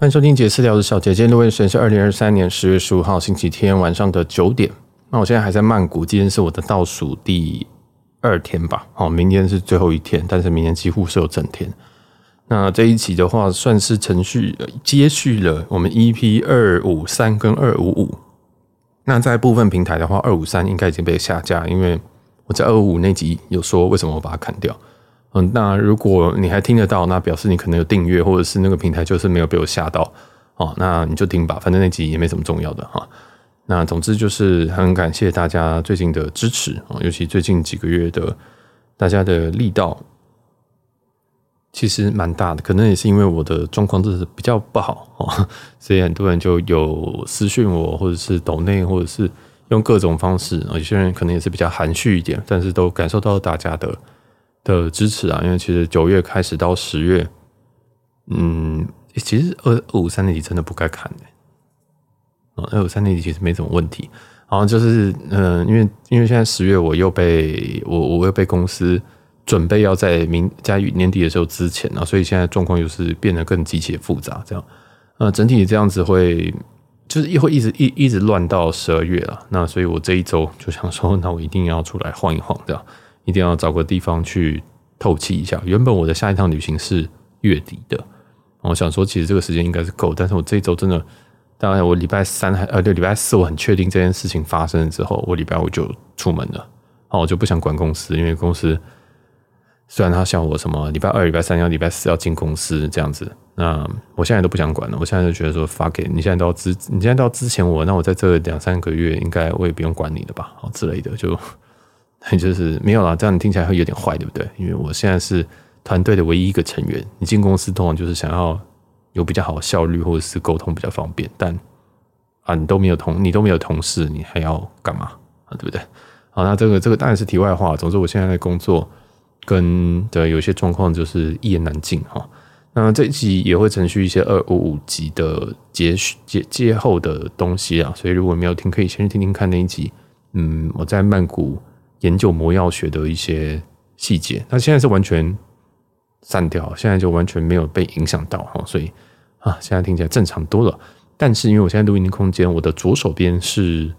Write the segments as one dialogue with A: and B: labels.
A: 欢迎收听杰私聊的小姐。今天录音时间是二零二三年十月十五号星期天晚上的九点。那我现在还在曼谷，今天是我的倒数第二天吧。哦，明天是最后一天，但是明天几乎是有整天。那这一期的话，算是程序接续了我们 EP 二五三跟二五五。那在部分平台的话，二五三应该已经被下架，因为我在二五五那集有说为什么我把它砍掉。嗯，那如果你还听得到，那表示你可能有订阅，或者是那个平台就是没有被我吓到哦。那你就听吧，反正那集也没什么重要的哈。那总之就是很感谢大家最近的支持啊，尤其最近几个月的大家的力道其实蛮大的，可能也是因为我的状况就是比较不好哦，所以很多人就有私讯我，或者是抖内，或者是用各种方式，有些人可能也是比较含蓄一点，但是都感受到大家的。的支持啊，因为其实九月开始到十月，嗯，其实二二五三年级真的不该砍的，啊，二五三年级其实没什么问题，然后就是嗯，因为因为现在十月我又被我我又被公司准备要在明在年底的时候之前啊，所以现在状况又是变得更极其复杂，这样，呃，整体这样子会就是一会一直一一直乱到十二月了，那所以我这一周就想说，那我一定要出来晃一晃，这样。一定要找个地方去透气一下。原本我的下一趟旅行是月底的，我想说其实这个时间应该是够，但是我这周真的，大概我礼拜三还呃对，礼拜四我很确定这件事情发生了之后，我礼拜五就出门了。哦，我就不想管公司，因为公司虽然他想我什么礼拜二、礼拜三要礼拜四要进公司这样子，那我现在都不想管了。我现在就觉得说发给你现在都要资，你现在都要资遣我，那我在这两三个月应该我也不用管你了吧？好之类的就。就是没有啦，这样你听起来会有点坏，对不对？因为我现在是团队的唯一一个成员，你进公司通常就是想要有比较好的效率，或者是沟通比较方便。但啊，你都没有同，你都没有同事，你还要干嘛啊？对不对？好，那这个这个当然是题外话。总之，我现在的工作跟的有些状况就是一言难尽哈。那这一集也会程序一些二五五集的节节节后的东西啊，所以如果没有听，可以先去听听看那一集。嗯，我在曼谷。研究魔药学的一些细节，那现在是完全删掉，现在就完全没有被影响到哈，所以啊，现在听起来正常多了。但是因为我现在录音的空间，我的左手边是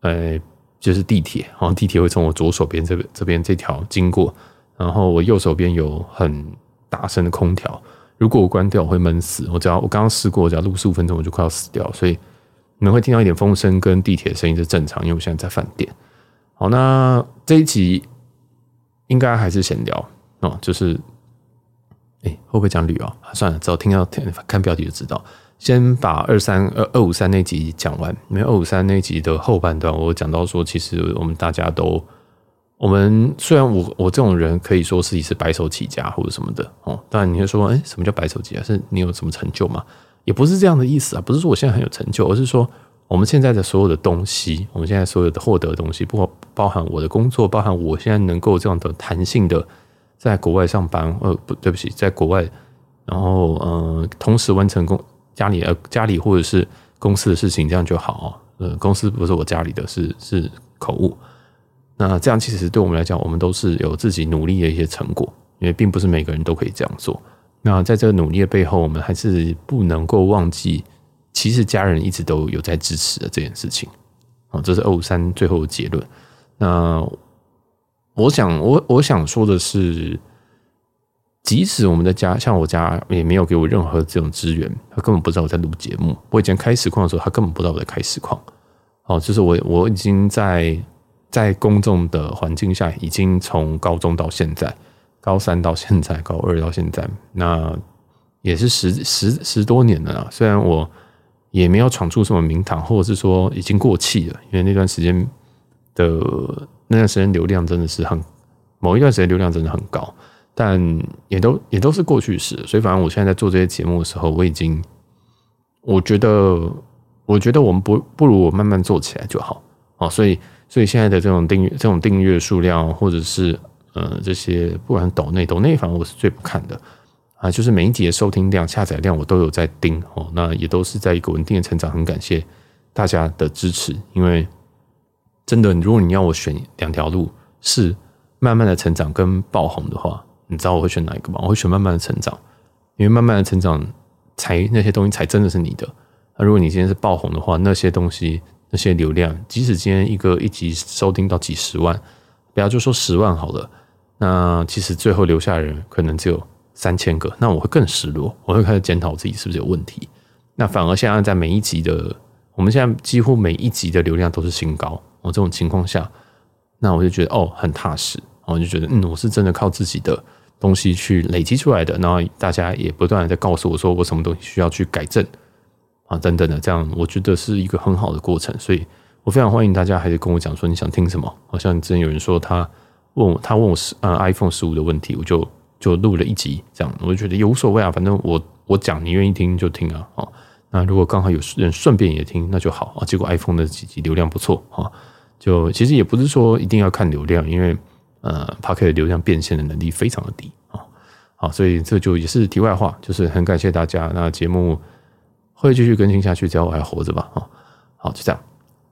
A: 呃，就是地铁，然后地铁会从我左手边这边这边这条经过，然后我右手边有很大声的空调，如果我关掉我会闷死，我只要我刚刚试过，只要录十五分钟我就快要死掉，所以你们会听到一点风声跟地铁声音是正常，因为我现在在饭店。好，那这一集应该还是闲聊哦，就是，哎，会不会讲旅游？算了，只要听到看标题就知道。先把二三二二五三那集讲完，因为二五三那集的后半段，我讲到说，其实我们大家都，我们虽然我我这种人可以说自己是白手起家或者什么的哦，但你会说，哎，什么叫白手起家？是你有什么成就吗？也不是这样的意思啊，不是说我现在很有成就，而是说。我们现在的所有的东西，我们现在所有的获得的东西，不包含我的工作，包含我现在能够这样的弹性的在国外上班，呃，不对不起，在国外，然后呃，同时完成公家里呃家里或者是公司的事情，这样就好。呃，公司不是我家里的是是口误。那这样其实对我们来讲，我们都是有自己努力的一些成果，因为并不是每个人都可以这样做。那在这个努力的背后，我们还是不能够忘记。其实家人一直都有在支持的这件事情，啊，这是二五三最后的结论。那我想，我我想说的是，即使我们的家，像我家也没有给我任何这种资源，他根本不知道我在录节目。我以前开实况的时候，他根本不知道我在开实况。哦，就是我我已经在在公众的环境下，已经从高中到现在，高三到现在，高二到现在，那也是十十十多年了啦。虽然我。也没有闯出什么名堂，或者是说已经过气了，因为那段时间的那段时间流量真的是很，某一段时间流量真的很高，但也都也都是过去式。所以反正我现在在做这些节目的时候，我已经我觉得我觉得我们不不如我慢慢做起来就好啊。所以所以现在的这种订阅这种订阅数量，或者是呃这些不管抖内抖内，反正我是最不看的。啊，就是每一集的收听量、下载量，我都有在盯哦。那也都是在一个稳定的成长，很感谢大家的支持。因为真的，如果你要我选两条路，是慢慢的成长跟爆红的话，你知道我会选哪一个吗？我会选慢慢的成长，因为慢慢的成长才那些东西才真的是你的。那如果你今天是爆红的话，那些东西那些流量，即使今天一个一集收听到几十万，不要就说十万好了，那其实最后留下的人可能只有三千个，那我会更失落，我会开始检讨自己是不是有问题。那反而现在在每一集的，我们现在几乎每一集的流量都是新高，我这种情况下，那我就觉得哦很踏实，我就觉得嗯我是真的靠自己的东西去累积出来的，然后大家也不断的在告诉我说我什么东西需要去改正啊等等的，这样我觉得是一个很好的过程，所以我非常欢迎大家还是跟我讲说你想听什么，好像之前有人说他问我他问我是呃 iPhone 十五的问题，我就就录了一集这样，我就觉得也无所谓啊，反正我我讲你愿意听就听啊，哦，那如果刚好有人顺便也听那就好啊，结果 iPhone 的几集流量不错啊，就其实也不是说一定要看流量，因为。呃 Podcast 流量变现的能力非常的低啊，好，所以这就也是题外话，就是很感谢大家。那节目会继续更新下去，只要我还活着吧，啊，好，就这样。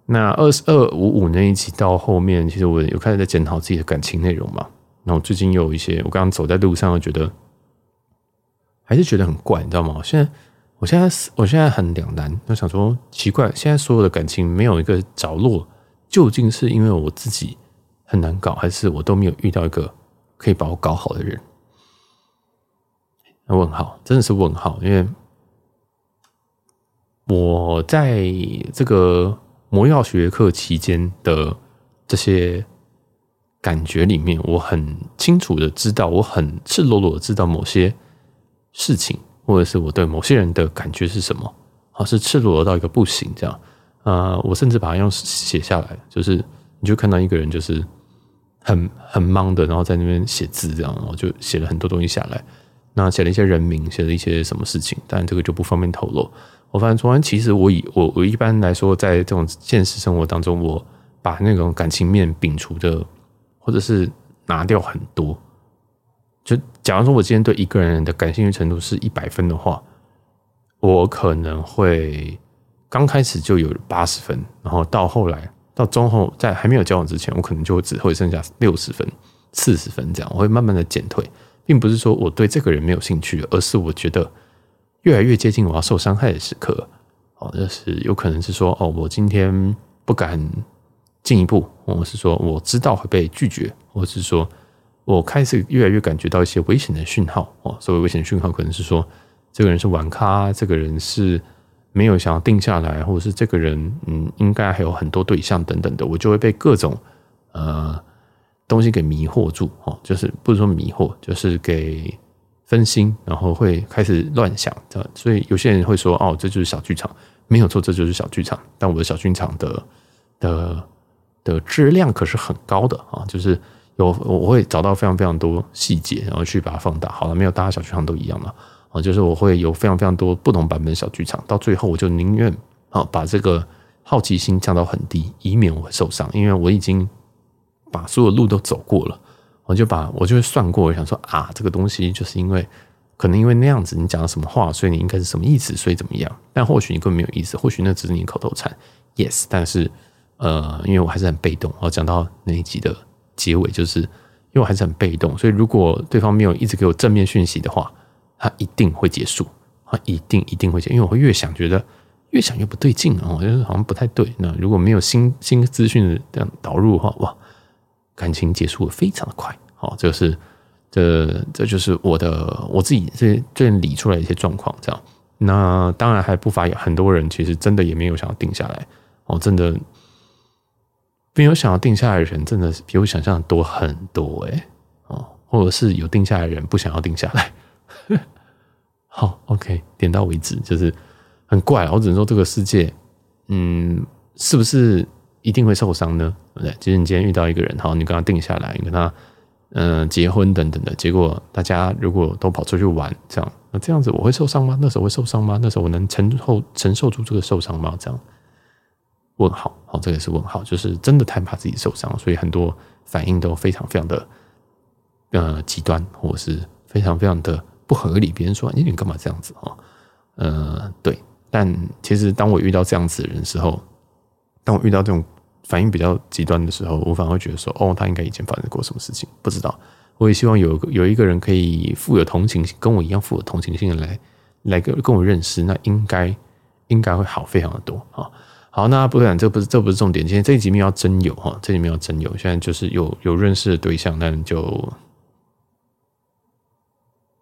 A: 那二十二五五那一集到后面，其实我有开始在检讨自己的感情内容嘛。然后最近又有一些，我刚刚走在路上，我觉得还是觉得很怪，你知道吗？现在，我现在，我现在很两难，就想说奇怪，现在所有的感情没有一个着落，究竟是因为我自己？很难搞，还是我都没有遇到一个可以把我搞好的人？问号，真的是问号。因为我在这个魔药学课期间的这些感觉里面，我很清楚的知道，我很赤裸裸的知道某些事情，或者是我对某些人的感觉是什么，好，是赤裸裸到一个不行这样。呃，我甚至把它用写下来，就是你就看到一个人，就是。很很忙的，然后在那边写字，这样，然后就写了很多东西下来。那写了一些人名，写了一些什么事情，但这个就不方便透露。我发现昨天其实我以我我一般来说，在这种现实生活当中，我把那种感情面摒除的，或者是拿掉很多。就假如说我今天对一个人的感兴趣程度是一百分的话，我可能会刚开始就有八十分，然后到后来。到中后，在还没有交往之前，我可能就只会剩下六十分、四十分这样，我会慢慢的减退，并不是说我对这个人没有兴趣，而是我觉得越来越接近我要受伤害的时刻，哦，就是有可能是说，哦，我今天不敢进一步，我是说我知道会被拒绝，或是说我开始越来越感觉到一些危险的讯号，哦，所谓危险讯号，可能是说这个人是玩咖，这个人是。没有想要定下来，或者是这个人，嗯，应该还有很多对象等等的，我就会被各种呃东西给迷惑住哦，就是不是说迷惑，就是给分心，然后会开始乱想，所以有些人会说，哦，这就是小剧场，没有错，这就是小剧场。但我的小剧场的的的质量可是很高的啊，就是有我会找到非常非常多细节，然后去把它放大。好了，没有大家小剧场都一样嘛。啊，就是我会有非常非常多不同版本的小剧场，到最后我就宁愿啊把这个好奇心降到很低，以免我受伤，因为我已经把所有路都走过了，我就把我就会算过，我想说啊，这个东西就是因为可能因为那样子你讲了什么话，所以你应该是什么意思，所以怎么样？但或许你根本没有意思，或许那只是你口头禅，yes。但是呃，因为我还是很被动，我讲到那一集的结尾，就是因为我还是很被动，所以如果对方没有一直给我正面讯息的话。它一定会结束，它一定一定会结，因为我会越想觉得越想越不对劲啊，我觉得好像不太对。那如果没有新新资讯的这样导入的话，哇，感情结束的非常的快。好，这是这这就是我的我自己这这理出来的一些状况。这样，那当然还不乏有很多人其实真的也没有想要定下来哦，真的没有想要定下来的人，真的是比我想象的多很多诶。哦，或者是有定下来的人不想要定下来。好，OK，点到为止，就是很怪。我只能说这个世界，嗯，是不是一定会受伤呢？对不对？其实你今天遇到一个人，好，你跟他定下来，你跟他嗯、结婚等等的，结果大家如果都跑出去玩，这样，那这样子我会受伤吗？那时候会受伤吗？那时候我能承受承受住这个受伤吗？这样问号，好，这个是问号，就是真的太怕自己受伤，所以很多反应都非常非常的呃极端，或者是非常非常的。不合理，别人说你你干嘛这样子啊？呃，对，但其实当我遇到这样子的人的时候，当我遇到这种反应比较极端的时候，我反而会觉得说，哦，他应该以前发生过什么事情，不知道。我也希望有有一个人可以富有同情心，跟我一样富有同情心的来来跟跟我认识，那应该应该会好非常的多啊。好，那不然这不是这不是重点，今天这一集没有要真有哈，这里面要真有，现在就是有有认识的对象，那就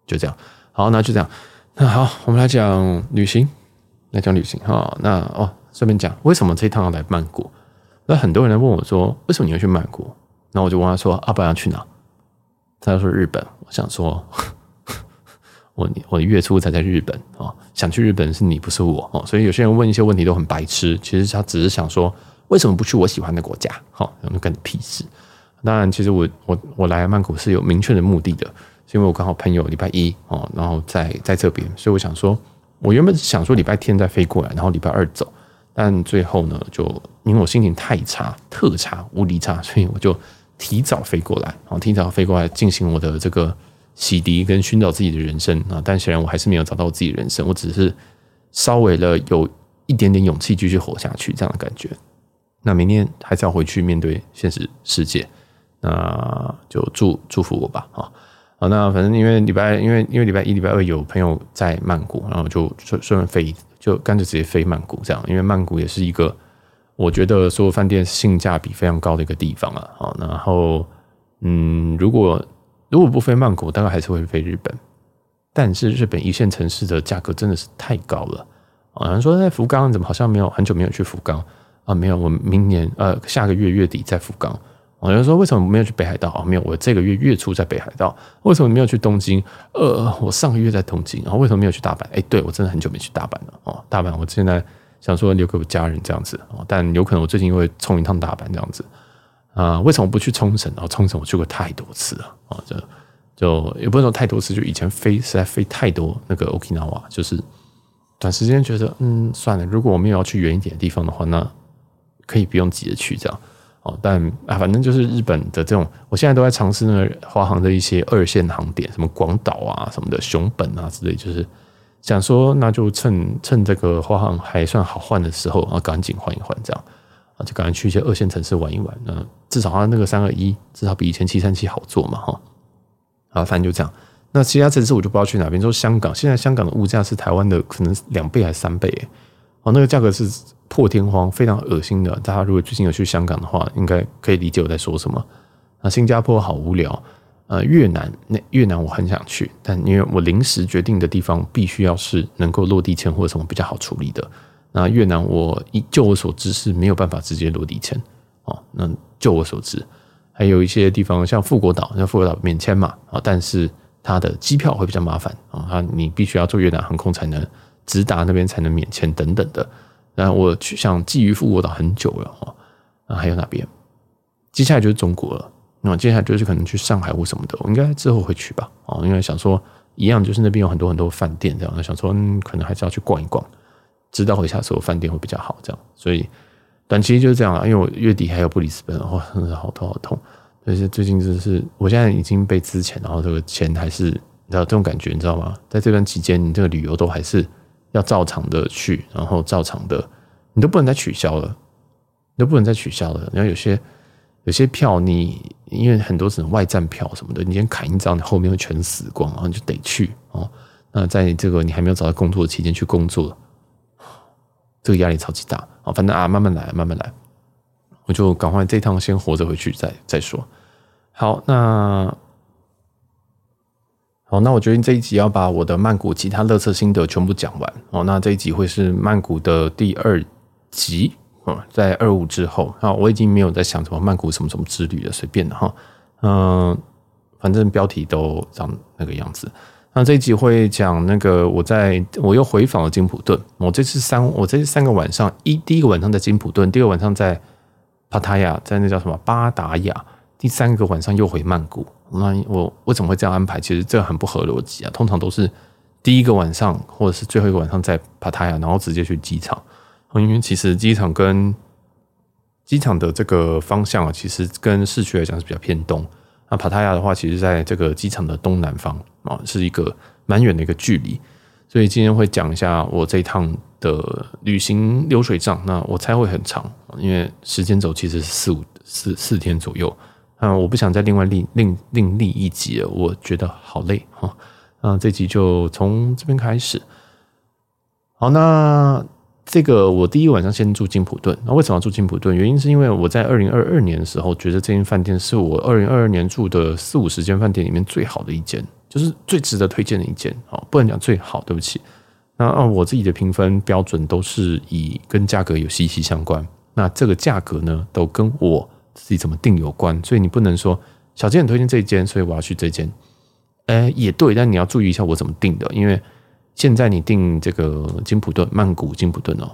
A: 就这样。好，那就这样。那好，我们来讲旅行，来讲旅行哈。那哦，顺便讲为什么这一趟要来曼谷？那很多人来问我说，为什么你要去曼谷？那我就问他说，阿爸要去哪？他说日本。我想说，我我月初才在日本啊，想去日本是你不是我哦。所以有些人问一些问题都很白痴，其实他只是想说，为什么不去我喜欢的国家？好，那干你屁事。当然，其实我我我来曼谷是有明确的目的的，是因为我刚好朋友礼拜一哦，然后在在这边，所以我想说，我原本想说礼拜天再飞过来，然后礼拜二走。但最后呢，就因为我心情太差，特差，无敌差，所以我就提早飞过来，然后提早飞过来进行我的这个洗涤跟寻找自己的人生啊。但显然我还是没有找到我自己的人生，我只是稍微了有一点点勇气继续活下去这样的感觉。那明天还是要回去面对现实世界，那就祝祝福我吧，啊，好，那反正因为礼拜因为因为礼拜一、礼拜二有朋友在曼谷，然后就顺顺便飞。就干脆直接飞曼谷这样，因为曼谷也是一个我觉得所有饭店性价比非常高的一个地方啊。好，然后嗯，如果如果不飞曼谷，大概还是会飞日本。但是日本一线城市的价格真的是太高了。好像说在福冈，怎么好像没有很久没有去福冈啊？没有，我明年呃下个月月底在福冈。有人说为什么没有去北海道啊？没有，我这个月月初在北海道。为什么没有去东京？呃，我上个月在东京。然后为什么没有去大阪？哎，对，我真的很久没去大阪了哦。大阪，我现在想说留给我家人这样子哦，但有可能我最近会冲一趟大阪这样子啊。为什么不去冲绳？然后冲绳我去过太多次了啊，就就也不能说太多次，就以前飞实在飞太多那个 Okinawa，就是短时间觉得嗯算了，如果我没有要去远一点的地方的话，那可以不用急着去这样。哦，但啊，反正就是日本的这种，我现在都在尝试那个华航的一些二线航点，什么广岛啊、什么的熊本啊之类，就是想说，那就趁趁这个华航还算好换的时候，啊，赶紧换一换，这样就赶快去一些二线城市玩一玩。那至少它那个三二一，至少比以前七三七好做嘛，哈。啊，反正就这样。那其他城市我就不知道去哪边。说香港，现在香港的物价是台湾的可能两倍还是三倍？哦，那个价格是。破天荒，非常恶心的。大家如果最近有去香港的话，应该可以理解我在说什么。那新加坡好无聊。呃，越南那越南我很想去，但因为我临时决定的地方必须要是能够落地签或者什么比较好处理的。那越南我一就我所知是没有办法直接落地签哦。那就我所知，还有一些地方像富国岛，像富国岛免签嘛啊，但是它的机票会比较麻烦啊，它你必须要坐越南航空才能直达那边才能免签等等的。那我去想觊觎富国岛很久了哈，啊，还有哪边？接下来就是中国了。那接下来就是可能去上海或什么的，我应该之后会去吧。哦，因为想说一样，就是那边有很多很多饭店这样，想说嗯，可能还是要去逛一逛，知道回下所有饭店会比较好这样。所以短期就是这样了，因为我月底还有布里斯本，哇，好痛好痛。但是最近就是我现在已经被资遣，然后这个钱还是你知道这种感觉，你知道吗？在这段期间，你这个旅游都还是。要照常的去，然后照常的，你都不能再取消了，你都不能再取消了。然后有些有些票你，因为很多是外站票什么的，你先砍一张，你后面会全死光，然后你就得去哦。那在这个你还没有找到工作的期间去工作，这个压力超级大啊。反正啊，慢慢来，慢慢来，我就赶快这趟先活着回去再再说。好，那。好，那我决定这一集要把我的曼谷其他乐色心得全部讲完。哦，那这一集会是曼谷的第二集。嗯，在二五之后，啊，我已经没有在想什么曼谷什么什么之旅了，随便的哈。嗯，反正标题都长那个样子。那这一集会讲那个我在我又回访了金普顿。我这次三我这三个晚上，一第一个晚上在金普顿，第二个晚上在帕塔亚，在那叫什么巴达雅，第三个晚上又回曼谷。那我为什么会这样安排？其实这很不合逻辑啊！通常都是第一个晚上或者是最后一个晚上在帕塔亚，然后直接去机场。因为其实机场跟机场的这个方向啊，其实跟市区来讲是比较偏东。那帕塔亚的话，其实在这个机场的东南方啊，是一个蛮远的一个距离。所以今天会讲一下我这一趟的旅行流水账。那我猜会很长，因为时间轴其实是四五四四天左右。嗯，我不想再另外另另另立一集了，我觉得好累哈。嗯，这集就从这边开始。好，那这个我第一晚上先住金普顿。那为什么要住金普顿？原因是因为我在二零二二年的时候，觉得这间饭店是我二零二二年住的四五十间饭店里面最好的一间，就是最值得推荐的一间。哦，不能讲最好，对不起。那按我自己的评分标准都是以跟价格有息息相关。那这个价格呢，都跟我自己怎么定有关。所以你不能说小杰很推荐这一间，所以我要去这间。哎，也对，但你要注意一下我怎么定的，因为。现在你订这个金普顿曼谷金普顿哦，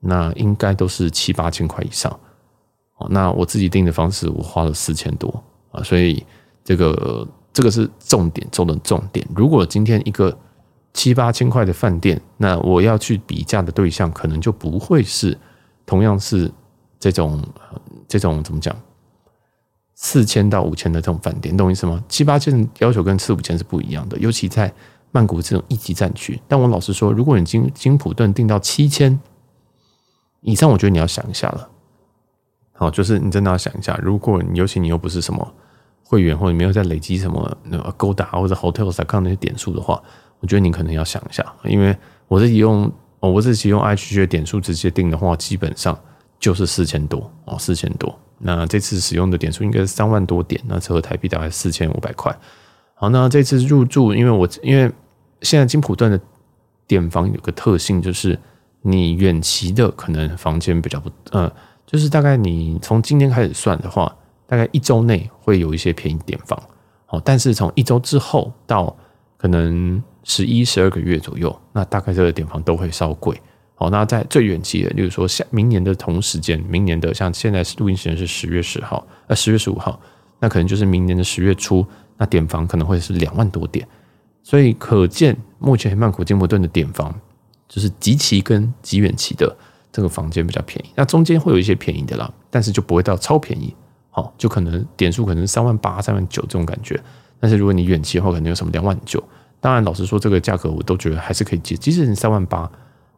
A: 那应该都是七八千块以上哦。那我自己订的方式，我花了四千多啊，所以这个这个是重点中的重点。如果今天一个七八千块的饭店，那我要去比价的对象，可能就不会是同样是这种这种怎么讲，四千到五千的这种饭店，懂我意思吗？七八千要求跟四五千是不一样的，尤其在。曼谷这种一级战区，但我老实说，如果你金金普顿订到七千以上，我觉得你要想一下了。好，就是你真的要想一下，如果你尤其你又不是什么会员，或者没有在累积什么那个 Agoda 或者 Hotels.com 那些点数的话，我觉得你可能要想一下，因为我自己用哦，我自己用 IHG 的点数直接订的话，基本上就是四千多哦，四千多。那这次使用的点数应该是三万多点，那折合台币大概四千五百块。好，那这次入住，因为我因为现在金普顿的点房有个特性，就是你远期的可能房间比较不，呃，就是大概你从今天开始算的话，大概一周内会有一些便宜点房，好，但是从一周之后到可能十一、十二个月左右，那大概这个点房都会稍贵。好，那在最远期的，例如说下明年的同时间，明年的像现在录音时间是十月十号，呃，十月十五号，那可能就是明年的十月初。那点房可能会是两万多点，所以可见目前曼谷金伯顿的点房就是极期跟极远期的这个房间比较便宜，那中间会有一些便宜的啦，但是就不会到超便宜，好，就可能点数可能三万八、三万九这种感觉。但是如果你远期的话，可能有什么两万九。当然，老实说，这个价格我都觉得还是可以接，即使你三万八，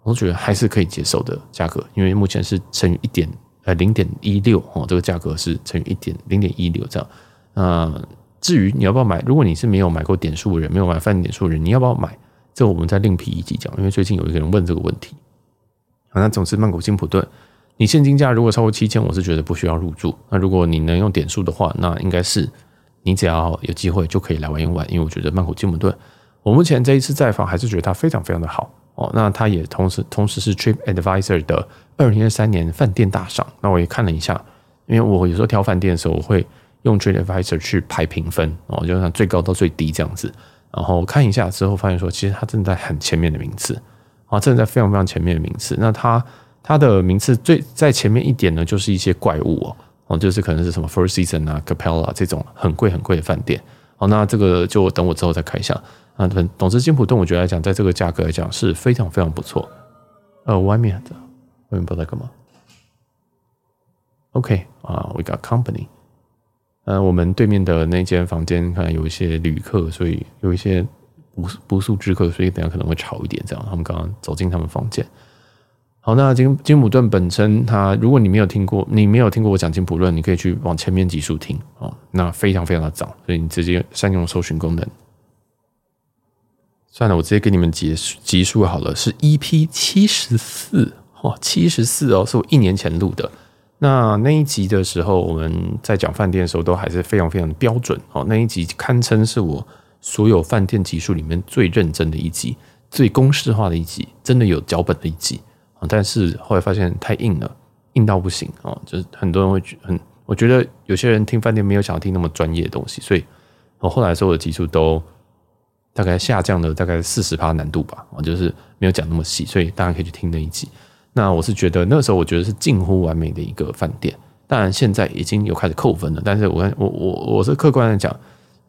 A: 我都觉得还是可以接受的价格，因为目前是乘以一点呃零点一六哦，这个价格是乘以一点零点一六这样，嗯。至于你要不要买，如果你是没有买过点数的人，没有买饭店点数的人，你要不要买？这我们再另辟一集讲。因为最近有一个人问这个问题。好，那总之曼谷金普顿，你现金价如果超过七千，我是觉得不需要入住。那如果你能用点数的话，那应该是你只要有机会就可以来玩一玩。因为我觉得曼谷金普顿，我目前这一次在访还是觉得它非常非常的好哦。那它也同时同时是 Trip Advisor 的二零二三年饭店大赏。那我也看了一下，因为我有时候挑饭店的时候，我会。用 TripAdvisor 去排评分哦，就从最高到最低这样子，然后看一下之后，发现说其实它正在很前面的名次啊，正在非常非常前面的名次。那它它的名次最在前面一点呢，就是一些怪物哦，哦，就是可能是什么 Four Seasons 啊、Capella 这种很贵很贵的饭店。好，那这个就等我之后再看一下。啊，总之金普顿我觉得来讲，在这个价格来讲是非常非常不错。呃，外面的外面不在干嘛。OK 啊，We got company。呃，我们对面的那间房间可能有一些旅客，所以有一些不不速之客，所以等下可能会吵一点。这样，他们刚刚走进他们房间。好，那金金普顿本身，它如果你没有听过，你没有听过我讲金普顿，你可以去往前面集数听哦。那非常非常的早，所以你直接善用搜寻功能。算了，我直接给你们结集数好了，是 EP 七十四，哦，七十四哦，是我一年前录的。那那一集的时候，我们在讲饭店的时候，都还是非常非常标准哦。那一集堪称是我所有饭店集数里面最认真的一集，最公式化的一集，真的有脚本的一集啊。但是后来发现太硬了，硬到不行啊。就是很多人会觉很，我觉得有些人听饭店没有想要听那么专业的东西，所以我后来所有的集数都大概下降了大概四十趴难度吧。啊，就是没有讲那么细，所以大家可以去听那一集。那我是觉得那时候我觉得是近乎完美的一个饭店，当然现在已经有开始扣分了。但是我我我我是客观的讲，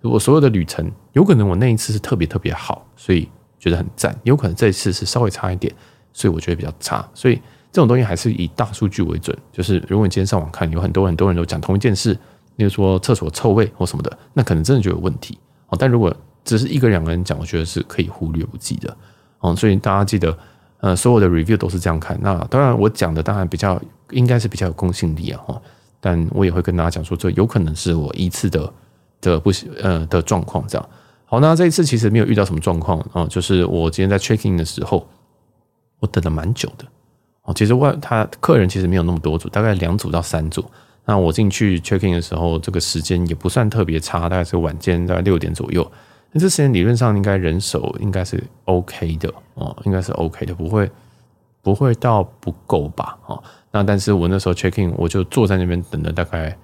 A: 我所有的旅程有可能我那一次是特别特别好，所以觉得很赞；有可能这一次是稍微差一点，所以我觉得比较差。所以这种东西还是以大数据为准。就是如果你今天上网看，有很多很多人都讲同一件事，例如说厕所臭味或什么的，那可能真的就有问题。哦，但如果只是一个两个人讲，我觉得是可以忽略不计的。哦，所以大家记得。呃，所有的 review 都是这样看。那当然，我讲的当然比较应该是比较有公信力啊，哈。但我也会跟大家讲说，这有可能是我一次的的不呃的状况这样。好，那这一次其实没有遇到什么状况啊，就是我今天在 checking 的时候，我等了蛮久的哦。其实外他客人其实没有那么多组，大概两组到三组。那我进去 checking 的时候，这个时间也不算特别差，大概是晚间大概六点左右。那这时间理论上应该人手应该是 OK 的哦，应该是 OK 的，不会不会到不够吧？哦，那但是我那时候 check in，我就坐在那边等了大概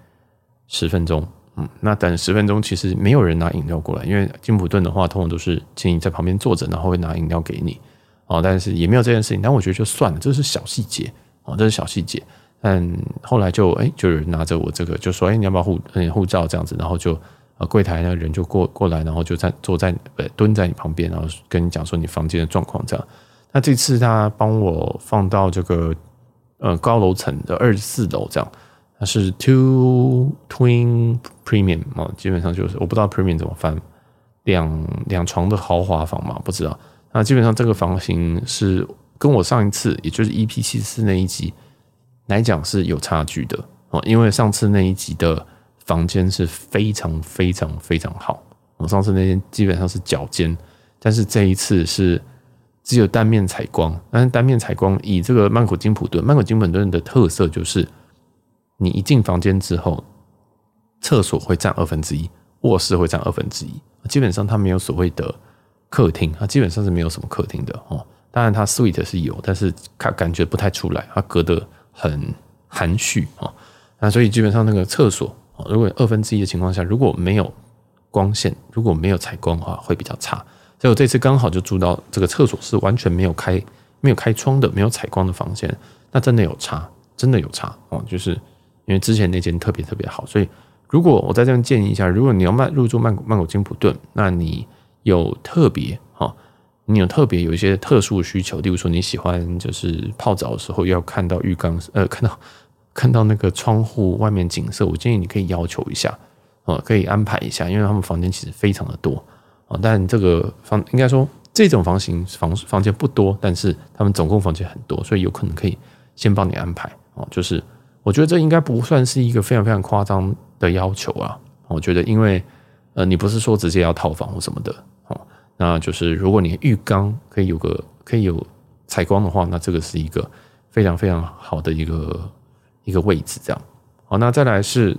A: 十分钟。嗯，那等十分钟其实没有人拿饮料过来，因为金普顿的话，通常都是请你在旁边坐着，然后会拿饮料给你哦。但是也没有这件事情，但我觉得就算了，这是小细节哦，这是小细节。但后来就哎，就有人拿着我这个，就说哎，你要不要护护照这样子，然后就呃柜台那个人就过过来，然后就在坐在呃蹲在你旁边，然后跟你讲说你房间的状况这样。那这次他帮我放到这个呃高楼层的二十四楼这样。它是 two twin premium 啊，基本上就是我不知道 premium 怎么翻，两两床的豪华房嘛，不知道。那基本上这个房型是跟我上一次，也就是 EP 七四那一集来讲是有差距的哦，因为上次那一集的房间是非常非常非常好，我上次那间基本上是脚尖，但是这一次是只有单面采光，但是单面采光以这个曼谷金普顿，曼谷金普顿的特色就是。你一进房间之后，厕所会占二分之一，卧室会占二分之一。基本上它没有所谓的客厅，它基本上是没有什么客厅的哦。当然它 suite 是有，但是它感觉不太出来，它隔得很含蓄啊。那所以基本上那个厕所，如果二分之一的情况下，如果没有光线，如果没有采光的话，会比较差。所以我这次刚好就住到这个厕所是完全没有开、没有开窗的、没有采光的房间，那真的有差，真的有差哦，就是。因为之前那间特别特别好，所以如果我在这边建议一下，如果你要曼入住曼谷曼谷金普顿，那你有特别哈，你有特别有一些特殊需求，例如说你喜欢就是泡澡的时候要看到浴缸，呃，看到看到那个窗户外面景色，我建议你可以要求一下哦，可以安排一下，因为他们房间其实非常的多啊，但这个房应该说这种房型房房间不多，但是他们总共房间很多，所以有可能可以先帮你安排哦，就是。我觉得这应该不算是一个非常非常夸张的要求啊！我觉得，因为呃，你不是说直接要套房或什么的哦，那就是如果你浴缸可以有个可以有采光的话，那这个是一个非常非常好的一个一个位置。这样好，那再来是，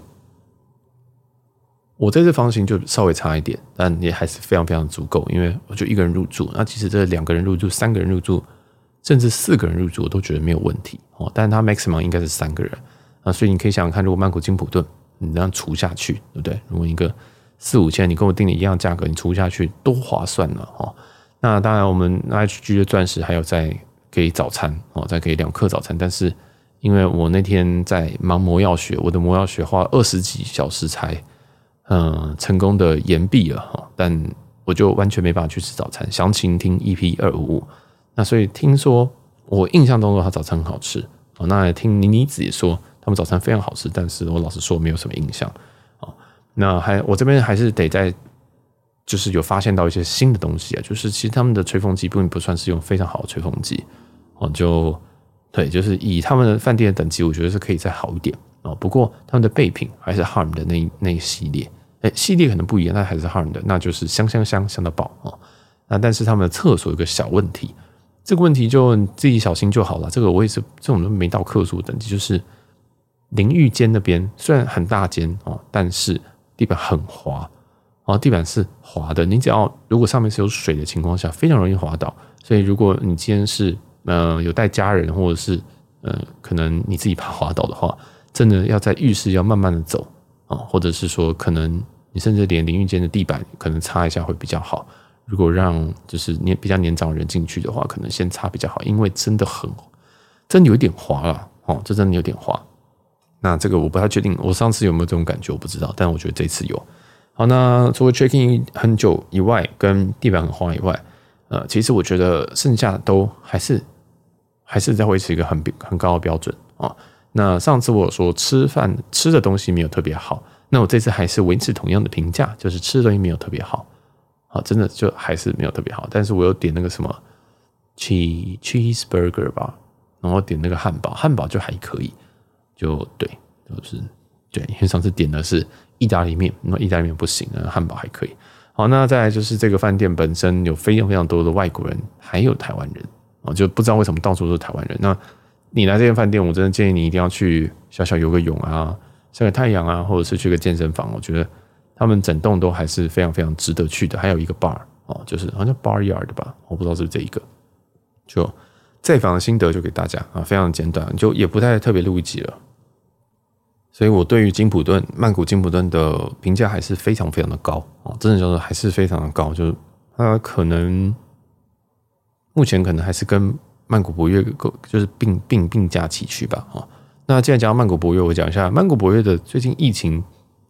A: 我这次房型就稍微差一点，但也还是非常非常足够，因为我就一个人入住。那其实这两个人入住、三个人入住，甚至四个人入住，我都觉得没有问题哦。但他 maximum 应该是三个人。啊，所以你可以想想看，如果曼谷金普顿你这样除下去，对不对？如果一个四五千，你跟我订的一样价格，你除下去多划算呢？哈，那当然，我们 IHG 的钻石还有再给早餐哦，再给两客早餐。但是因为我那天在忙魔药学，我的魔药学花二十几小时才嗯成功的延毕了哈，但我就完全没办法去吃早餐。详情听 EP 二五五。那所以听说我印象当中他早餐很好吃哦，那听妮妮子也说。他们早餐非常好吃，但是我老实说没有什么印象啊。那还我这边还是得在，就是有发现到一些新的东西啊。就是其实他们的吹风机并不算是用非常好的吹风机哦，就对，就是以他们的饭店的等级，我觉得是可以再好一点哦。不过他们的备品还是 Harm 的那那一系列，哎，系列可能不一样，但还是 Harm 的，那就是香香香香到爆哦。那但是他们的厕所有个小问题，这个问题就自己小心就好了。这个我也是这种都没到客数等级，就是。淋浴间那边虽然很大间哦，但是地板很滑哦，地板是滑的。你只要如果上面是有水的情况下，非常容易滑倒。所以如果你今天是呃有带家人，或者是呃可能你自己怕滑倒的话，真的要在浴室要慢慢的走啊，或者是说可能你甚至连淋浴间的地板可能擦一下会比较好。如果让就是年比较年长的人进去的话，可能先擦比较好，因为真的很真的有点滑了哦，这真的有点滑。那这个我不太确定，我上次有没有这种感觉我不知道，但我觉得这次有。好，那除了 checking 很久以外，跟地板很滑以外，呃，其实我觉得剩下都还是还是在维持一个很很高的标准啊。那上次我说吃饭吃的东西没有特别好，那我这次还是维持同样的评价，就是吃的东西没有特别好，好，真的就还是没有特别好。但是我有点那个什么 cheese cheeseburger 吧，然后点那个汉堡，汉堡就还可以。就对，就是对，因为上次点的是意大利面，那意大利面不行啊，汉堡还可以。好，那再来就是这个饭店本身有非常非常多的外国人，还有台湾人啊，就不知道为什么到处都是台湾人。那你来这间饭店，我真的建议你一定要去小小游个泳啊，晒个太阳啊，或者是去个健身房。我觉得他们整栋都还是非常非常值得去的。还有一个 bar 哦，就是好像 bar yard 吧，我不知道是不是这一个。就这房的心得就给大家啊，非常简短，就也不太特别录一集了。所以我对于金普顿、曼谷金普顿的评价还是非常非常的高啊，真的就是还是非常的高，就是它可能目前可能还是跟曼谷博悦就是并并并驾齐驱吧。哦，那既然讲到曼谷博悦，我讲一下曼谷博悦的最近疫情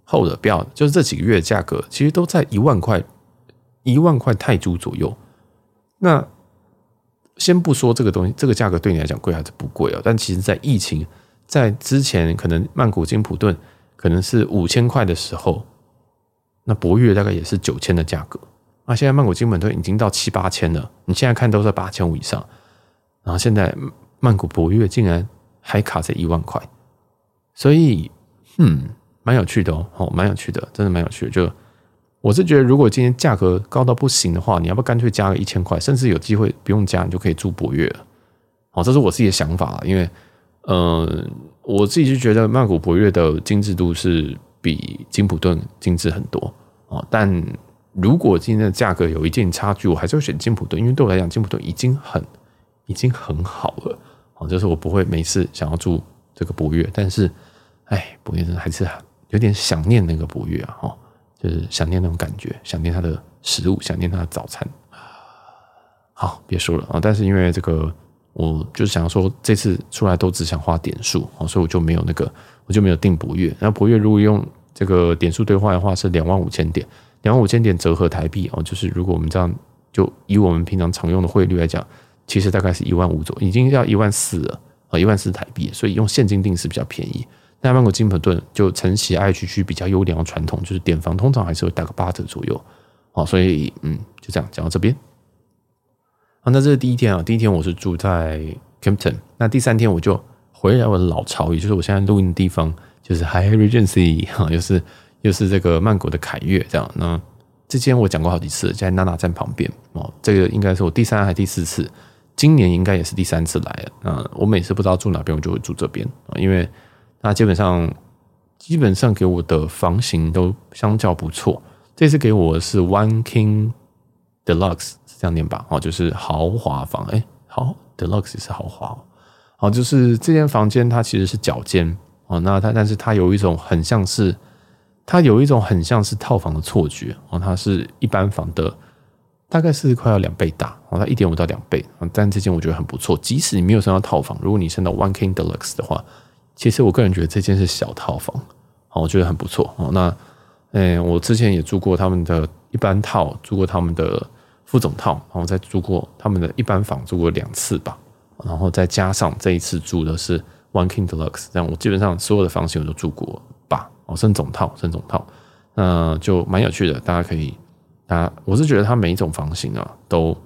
A: 后的标，就是这几个月的价格其实都在一万块一万块泰铢左右。那先不说这个东西，这个价格对你来讲贵还是不贵啊？但其实，在疫情。在之前，可能曼谷金普顿可能是五千块的时候，那博悦大概也是九千的价格。那现在曼谷金普顿已经到七八千了，你现在看都在八千五以上。然后现在曼谷博悦竟然还卡在一万块，所以，嗯，蛮有趣的哦，哦，蛮有趣的，真的蛮有趣的。就我是觉得，如果今天价格高到不行的话，你要不干脆加个一千块，甚至有机会不用加，你就可以住博悦了。哦，这是我自己的想法，因为。嗯，我自己就觉得曼谷博悦的精致度是比金普顿精致很多哦。但如果今天的价格有一定差距，我还是会选金普顿，因为对我来讲，金普顿已经很已经很好了哦。就是我不会每次想要住这个博悦，但是哎，博悦真的还是有点想念那个博悦啊，哦，就是想念那种感觉，想念它的食物，想念它的早餐。好，别说了啊，但是因为这个。我就是想说，这次出来都只想花点数，所以我就没有那个，我就没有订博悦。那博悦如果用这个点数兑换的话，是两万五千点，两万五千点折合台币哦，就是如果我们这样就以我们平常常用的汇率来讲，其实大概是一万五左右，已经要一万四了啊，一万四台币，所以用现金定是比较便宜。那曼谷金普顿就承袭 IHG 比较优良的传统，就是点房通常还是会打个八折左右，好，所以嗯，就这样讲到这边。那这是第一天啊，第一天我是住在 Kimpton，那第三天我就回来我的老巢，也就是我现在录音的地方，就是 High Regency 哈，又是又是这个曼谷的凯悦这样。那之前我讲过好几次，在娜娜站旁边哦，这个应该是我第三还第四次，今年应该也是第三次来了。那我每次不知道住哪边，我就会住这边啊，因为那基本上基本上给我的房型都相较不错。这次给我的是 One King Deluxe。这样念吧，哦，就是豪华房，哎，好，Deluxe 也是豪华，好，就是这间房间它其实是角间，哦，那它但是它有一种很像是，它有一种很像是套房的错觉，哦，它是一般房的，大概是快要两倍大，哦，它一点五到两倍，但这间我觉得很不错，即使你没有升到套房，如果你升到 One King Deluxe 的话，其实我个人觉得这间是小套房，好，我觉得很不错，哦，那，哎，我之前也住过他们的一般套，住过他们的。副总套，然后再住过他们的一般房，住过两次吧，然后再加上这一次住的是 One King Deluxe，这样我基本上所有的房型我都住过，哦，升总套，升总套，那就蛮有趣的，大家可以，大家我是觉得它每一种房型啊，都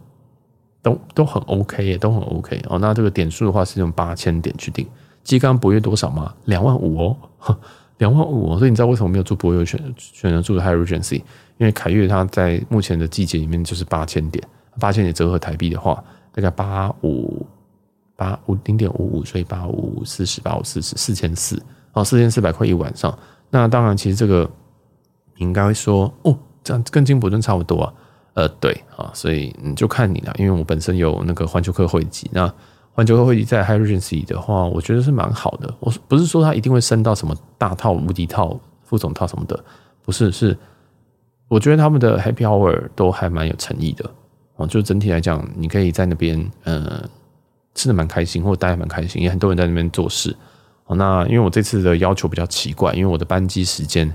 A: 都都很 OK 耶，都很 OK 哦。那这个点数的话是用八千点去定，基刚博越多少吗？两万五哦，两万五哦，所以你知道为什么没有住博越选选择住的 Hyatt Regency？因为凯越它在目前的季节里面就是八千点，八千点折合台币的话，大概八五八五零点五五，所以八五四十八五四十四千四哦，四千四百块一晚上。那当然，其实这个你应该说哦，这样跟金普顿差不多啊。呃，对啊，所以你就看你了，因为我本身有那个环球客会籍，那环球客会籍在 Hyatt Regency 的话，我觉得是蛮好的。我不是说它一定会升到什么大套、无敌套、副总套什么的，不是是。我觉得他们的 Happy Hour 都还蛮有诚意的哦，就整体来讲，你可以在那边呃吃的蛮开心，或者待的蛮开心，也很多人在那边做事。那因为我这次的要求比较奇怪，因为我的班机时间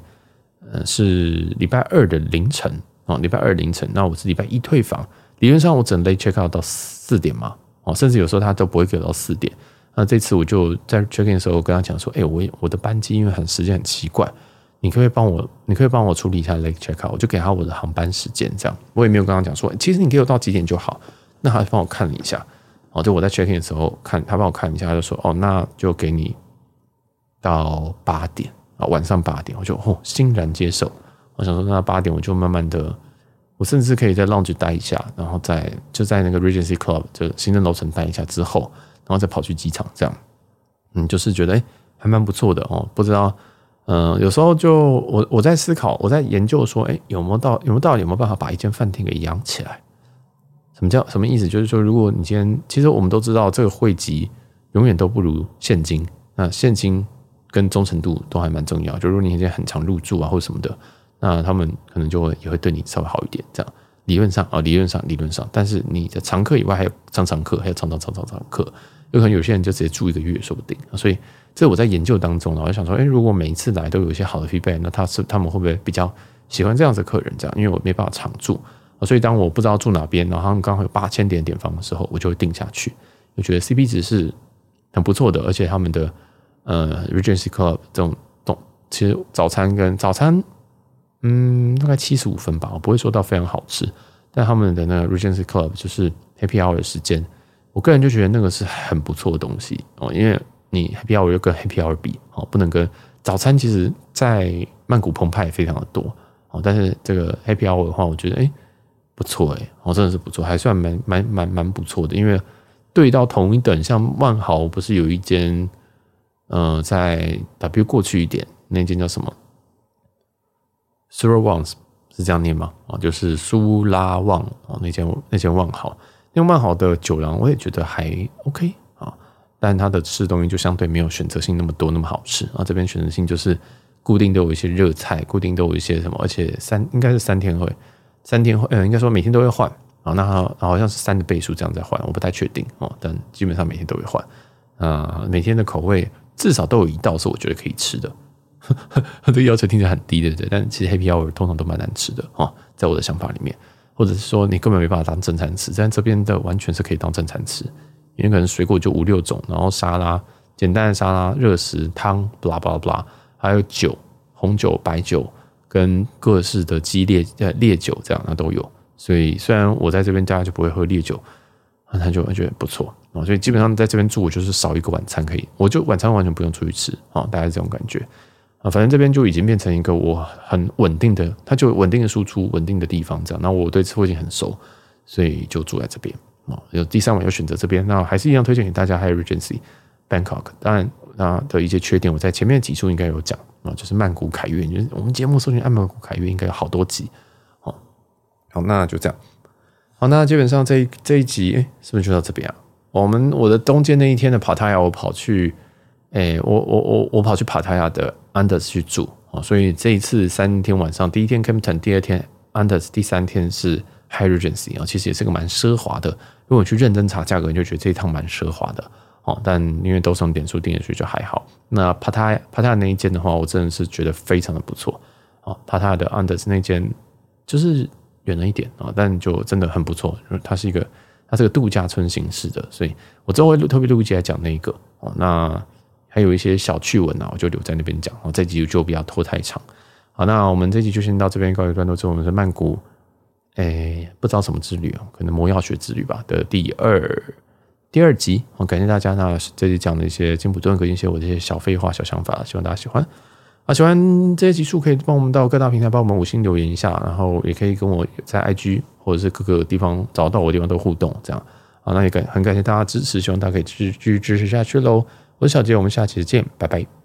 A: 呃是礼拜二的凌晨哦，礼拜二凌晨，那我是礼拜一退房，理论上我只能 late check out 到四点嘛哦，甚至有时候他都不会给到四点。那这次我就在 check in 的时候跟他讲说，哎，我我的班机因为很时间很奇怪。你可以帮我，你可以帮我处理一下 late check out，我就给他我的航班时间，这样我也没有跟他讲说，其实你给我到几点就好。那他帮我看了一下，哦，就我在 check in 的时候看，他帮我看一下，他就说，哦，那就给你到八点啊，晚上八点，我就哦欣然接受。我想说，那八点我就慢慢的我甚至可以在 lounge 待一下，然后在就在那个 Regency Club 就行政楼层待一下之后，然后再跑去机场，这样，嗯，就是觉得哎、还蛮不错的哦。不知道，嗯、有时候就我我在思考，我在研究说，哎、有没有到有没有到底有没有办法把一间饭店给养起来？什么叫什么意思？就是说，如果你今天其实我们都知道，这个汇集永远都不如现金，那现金跟忠诚度都还蛮重要。就如果你今天很常入住啊，或者什么的。那他们可能就会也会对你稍微好一点，这样理论上啊，理论上理论上，但是你的常客以外还有常常客，还有常常常常常客，有可能有些人就直接住一个月说不定。所以这我在研究当中，我就想说，哎，如果每一次来都有一些好的 feedback，那他是他们会不会比较喜欢这样子客人？这样，因为我没办法常住，所以当我不知道住哪边，然后他们刚好有八千点点房的时候，我就会定下去。我觉得 CP 值是很不错的，而且他们的呃 Regency Club 这种东，其实早餐跟早餐。嗯，大概七十五分吧，我不会说到非常好吃，但他们的那个 Regency Club 就是 Happy Hour 的时间，我个人就觉得那个是很不错的东西哦，因为你 Happy Hour 又跟 Happy Hour 比哦，不能跟早餐，其实在曼谷澎湃也非常的多哦，但是这个 Happy Hour 的话，我觉得哎不错哎，哦真的是不错，还算蛮蛮蛮蛮不错的，因为对到同一等，像万豪不是有一间，呃，在 W 过去一点那间叫什么？Surawang 是这样念吗？啊，就是苏拉旺啊，那间那间万豪，那间万豪的酒廊我也觉得还 OK 啊，但它的吃东西就相对没有选择性那么多，那么好吃啊。这边选择性就是固定都有一些热菜，固定都有一些什么，而且三应该是三天会，三天会，嗯，应该说每天都会换啊。那好像是三的倍数这样在换，我不太确定哦，但基本上每天都会换啊。每天的口味至少都有一道是我觉得可以吃的。很 多要求听起来很低，对不对？但其实 Happy Hour 通常都蛮难吃的哦，在我的想法里面，或者是说你根本没办法当正餐吃，但这边的完全是可以当正餐吃，因为可能水果就五六种，然后沙拉简单的沙拉、热食、汤，blah blah blah，还有酒、红酒、白酒跟各式的鸡烈呃烈酒，这样那都有。所以虽然我在这边大家就不会喝烈酒，那他就会觉得不错啊。所以基本上在这边住，我就是少一个晚餐可以，我就晚餐完全不用出去吃啊，大概是这种感觉。啊，反正这边就已经变成一个我很稳定的，它就稳定的输出，稳定的地方这样。那我对这附近很熟，所以就住在这边啊。有第三晚又选择这边，那还是一样推荐给大家。还有 Regency Bangkok，当然它的一些缺点，我在前面几处应该有讲啊，就是曼谷凯悦，就是我们节目搜寻曼谷凯悦应该有好多集。好，好，那就这样。好，那基本上这一这一集，哎，是不是就到这边啊？我们我的东间那一天的帕塔亚，我跑去。哎，我我我我跑去帕塔亚的 Andaz 去住啊，所以这一次三天晚上，第一天 Campton，第二天 Andaz，第三天是 Hyatt Regency 啊，其实也是个蛮奢华的。如果你去认真查价格，你就觉得这一趟蛮奢华的哦。但因为都是用点数订的，所以就还好。那帕塔帕塔那一间的话，我真的是觉得非常的不错啊。帕塔的 Andaz 那间就是远了一点啊，但就真的很不错。它是一个它是个度假村形式的，所以我之后会特别录一集来讲那一个哦。那还有一些小趣闻啊，我就留在那边讲。我这集就不要拖太长。好，那我们这集就先到这边告一段落。之后我们是曼谷，诶，不知道什么之旅啊，可能魔药学之旅吧的第二第二集。我感谢大家。那这集讲的一些金普顿跟一些我这些小废话、小想法，希望大家喜欢。啊，喜欢这些集数可以帮我们到各大平台帮我们五星留言一下，然后也可以跟我在 IG 或者是各个地方找到我的地方都互动，这样。好，那也感很感谢大家支持，希望大家可以继续继续支持下去喽。我是小杰，我们下期见，拜拜。